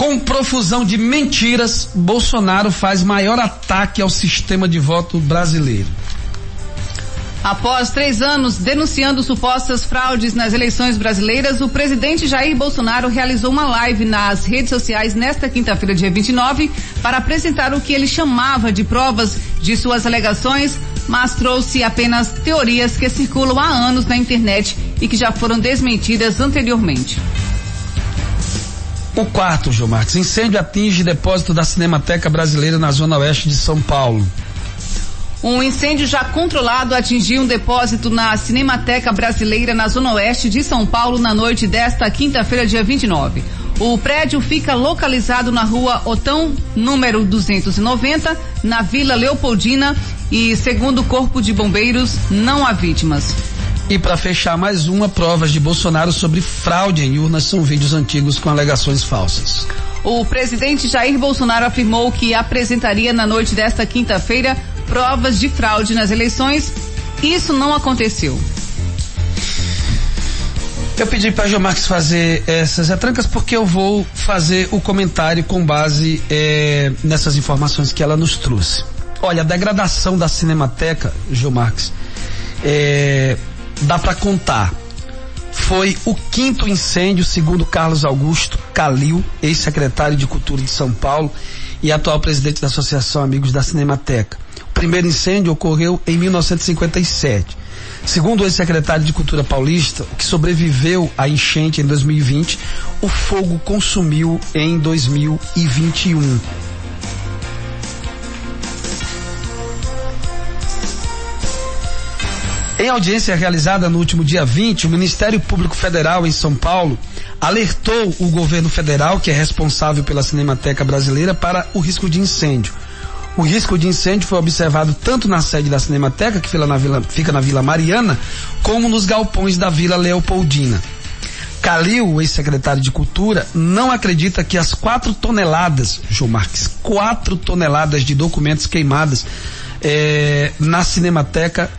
Com profusão de mentiras, Bolsonaro faz maior ataque ao sistema de voto brasileiro. Após três anos denunciando supostas fraudes nas eleições brasileiras, o presidente Jair Bolsonaro realizou uma live nas redes sociais nesta quinta-feira, dia 29, para apresentar o que ele chamava de provas de suas alegações, mas trouxe apenas teorias que circulam há anos na internet e que já foram desmentidas anteriormente. O quarto, João Marques. Incêndio atinge depósito da Cinemateca Brasileira na zona oeste de São Paulo. Um incêndio já controlado atingiu um depósito na Cinemateca Brasileira na Zona Oeste de São Paulo na noite desta quinta-feira, dia 29. O prédio fica localizado na rua Otão, número 290, na Vila Leopoldina e, segundo o Corpo de Bombeiros, não há vítimas. E para fechar mais uma, provas de Bolsonaro sobre fraude em urnas são vídeos antigos com alegações falsas. O presidente Jair Bolsonaro afirmou que apresentaria na noite desta quinta-feira provas de fraude nas eleições. Isso não aconteceu. Eu pedi para a Marques fazer essas retrancas porque eu vou fazer o comentário com base é, nessas informações que ela nos trouxe. Olha, a degradação da Cinemateca, Gil Marques, é, dá para contar. Foi o quinto incêndio, segundo Carlos Augusto Calil, ex-secretário de Cultura de São Paulo e atual presidente da Associação Amigos da Cinemateca. O primeiro incêndio ocorreu em 1957. Segundo o ex-secretário de Cultura paulista, o que sobreviveu à enchente em 2020, o fogo consumiu em 2021. Em audiência realizada no último dia 20, o Ministério Público Federal em São Paulo alertou o governo federal, que é responsável pela Cinemateca Brasileira, para o risco de incêndio. O risco de incêndio foi observado tanto na sede da Cinemateca, que fica na Vila, fica na Vila Mariana, como nos galpões da Vila Leopoldina. Calil, o ex-secretário de Cultura, não acredita que as quatro toneladas, João Marques, quatro toneladas de documentos queimados eh, na Cinemateca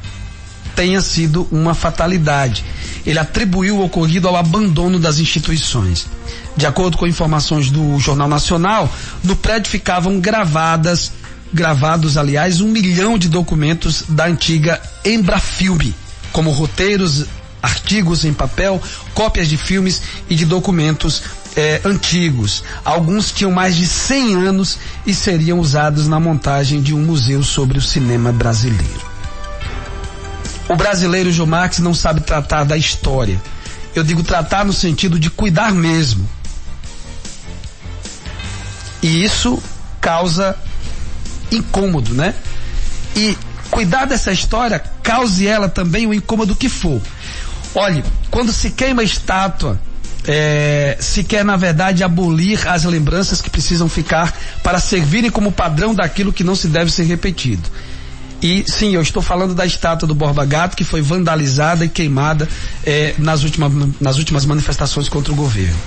tenha sido uma fatalidade. Ele atribuiu o ocorrido ao abandono das instituições. De acordo com informações do Jornal Nacional, no prédio ficavam gravadas, gravados, aliás, um milhão de documentos da antiga Embrafilme, como roteiros, artigos em papel, cópias de filmes e de documentos eh, antigos. Alguns tinham mais de 100 anos e seriam usados na montagem de um museu sobre o cinema brasileiro. O brasileiro João Marx não sabe tratar da história. Eu digo tratar no sentido de cuidar mesmo. E isso causa incômodo, né? E cuidar dessa história cause ela também o incômodo que for. Olhe, quando se queima estátua, é, se quer na verdade abolir as lembranças que precisam ficar para servirem como padrão daquilo que não se deve ser repetido. E sim, eu estou falando da estátua do Borba Gato que foi vandalizada e queimada eh, nas, últimas, nas últimas manifestações contra o governo.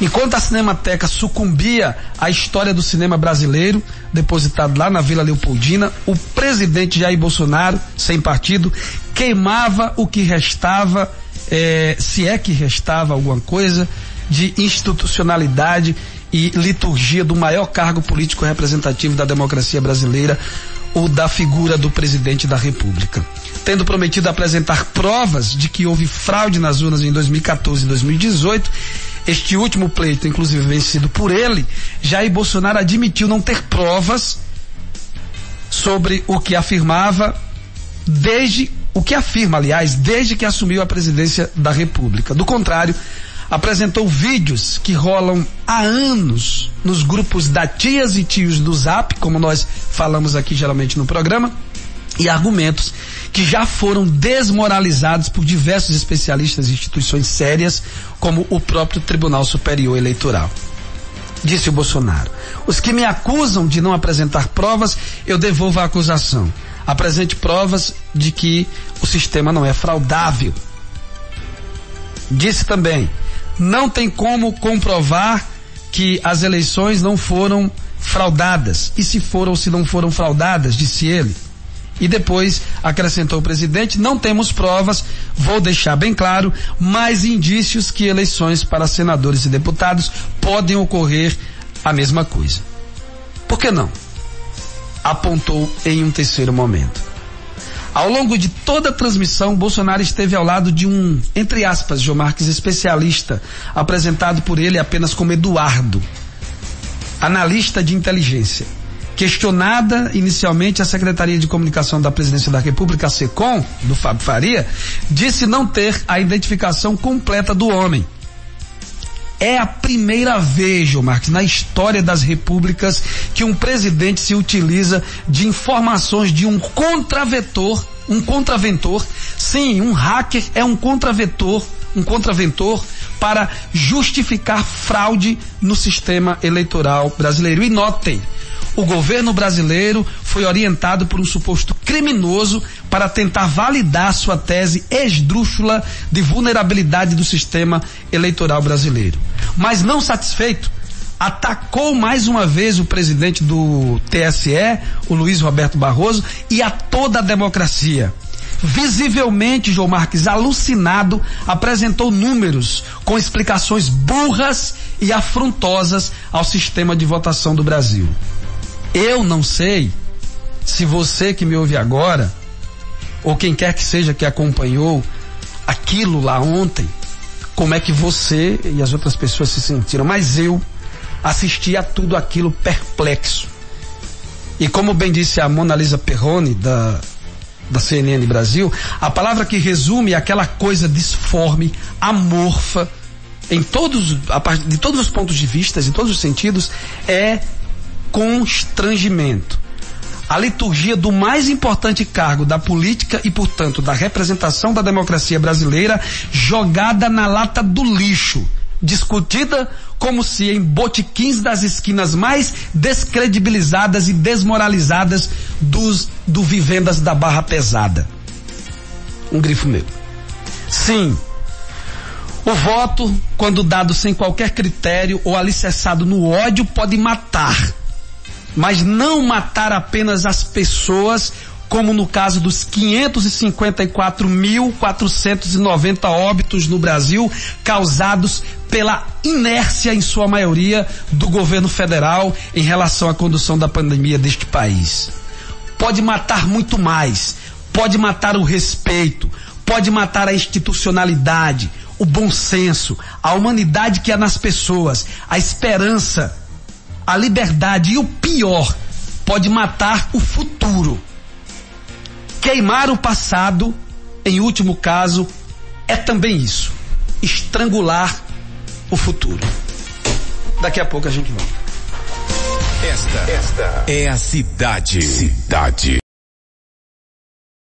Enquanto a Cinemateca sucumbia à história do cinema brasileiro, depositado lá na Vila Leopoldina, o presidente Jair Bolsonaro, sem partido, queimava o que restava, eh, se é que restava alguma coisa, de institucionalidade e liturgia do maior cargo político representativo da democracia brasileira, o da figura do presidente da República. Tendo prometido apresentar provas de que houve fraude nas urnas em 2014 e 2018, este último pleito, inclusive vencido por ele, Jair Bolsonaro admitiu não ter provas sobre o que afirmava desde o que afirma, aliás, desde que assumiu a presidência da República. Do contrário, apresentou vídeos que rolam há anos nos grupos da tias e tios do Zap, como nós falamos aqui geralmente no programa, e argumentos que já foram desmoralizados por diversos especialistas e instituições sérias, como o próprio Tribunal Superior Eleitoral. Disse o Bolsonaro: Os que me acusam de não apresentar provas, eu devolvo a acusação. Apresente provas de que o sistema não é fraudável. Disse também: não tem como comprovar que as eleições não foram fraudadas. E se foram ou se não foram fraudadas, disse ele. E depois acrescentou o presidente: não temos provas, vou deixar bem claro, mais indícios que eleições para senadores e deputados podem ocorrer a mesma coisa. Por que não? Apontou em um terceiro momento. Ao longo de toda a transmissão, Bolsonaro esteve ao lado de um, entre aspas, João Marques, especialista, apresentado por ele apenas como Eduardo, analista de inteligência. Questionada inicialmente a Secretaria de Comunicação da Presidência da República, a SECOM, do Fábio Faria, disse não ter a identificação completa do homem. É a primeira vez, Marques, na história das repúblicas que um presidente se utiliza de informações de um contravetor, um contraventor. Sim, um hacker é um contravetor, um contraventor para justificar fraude no sistema eleitoral brasileiro. E notem, o governo brasileiro foi orientado por um suposto criminoso para tentar validar sua tese esdrúxula de vulnerabilidade do sistema eleitoral brasileiro. Mas não satisfeito, atacou mais uma vez o presidente do TSE, o Luiz Roberto Barroso, e a toda a democracia. Visivelmente, João Marques, alucinado, apresentou números com explicações burras e afrontosas ao sistema de votação do Brasil. Eu não sei se você que me ouve agora, ou quem quer que seja que acompanhou aquilo lá ontem, como é que você e as outras pessoas se sentiram, mas eu assisti a tudo aquilo perplexo. E como bem disse a Mona Lisa Perrone, da, da CNN Brasil, a palavra que resume aquela coisa disforme, amorfa, em todos, de todos os pontos de vista, em todos os sentidos, é constrangimento. A liturgia do mais importante cargo da política e, portanto, da representação da democracia brasileira jogada na lata do lixo, discutida como se em botiquins das esquinas mais descredibilizadas e desmoralizadas dos do Vivendas da Barra Pesada. Um grifo meu. Sim, o voto, quando dado sem qualquer critério ou alicerçado no ódio, pode matar mas não matar apenas as pessoas, como no caso dos 554.490 óbitos no Brasil, causados pela inércia, em sua maioria, do governo federal em relação à condução da pandemia deste país. Pode matar muito mais, pode matar o respeito, pode matar a institucionalidade, o bom senso, a humanidade que há nas pessoas, a esperança a liberdade e o pior, pode matar o futuro. Queimar o passado, em último caso, é também isso. Estrangular o futuro. Daqui a pouco a gente volta. Esta, esta é a cidade. Cidade.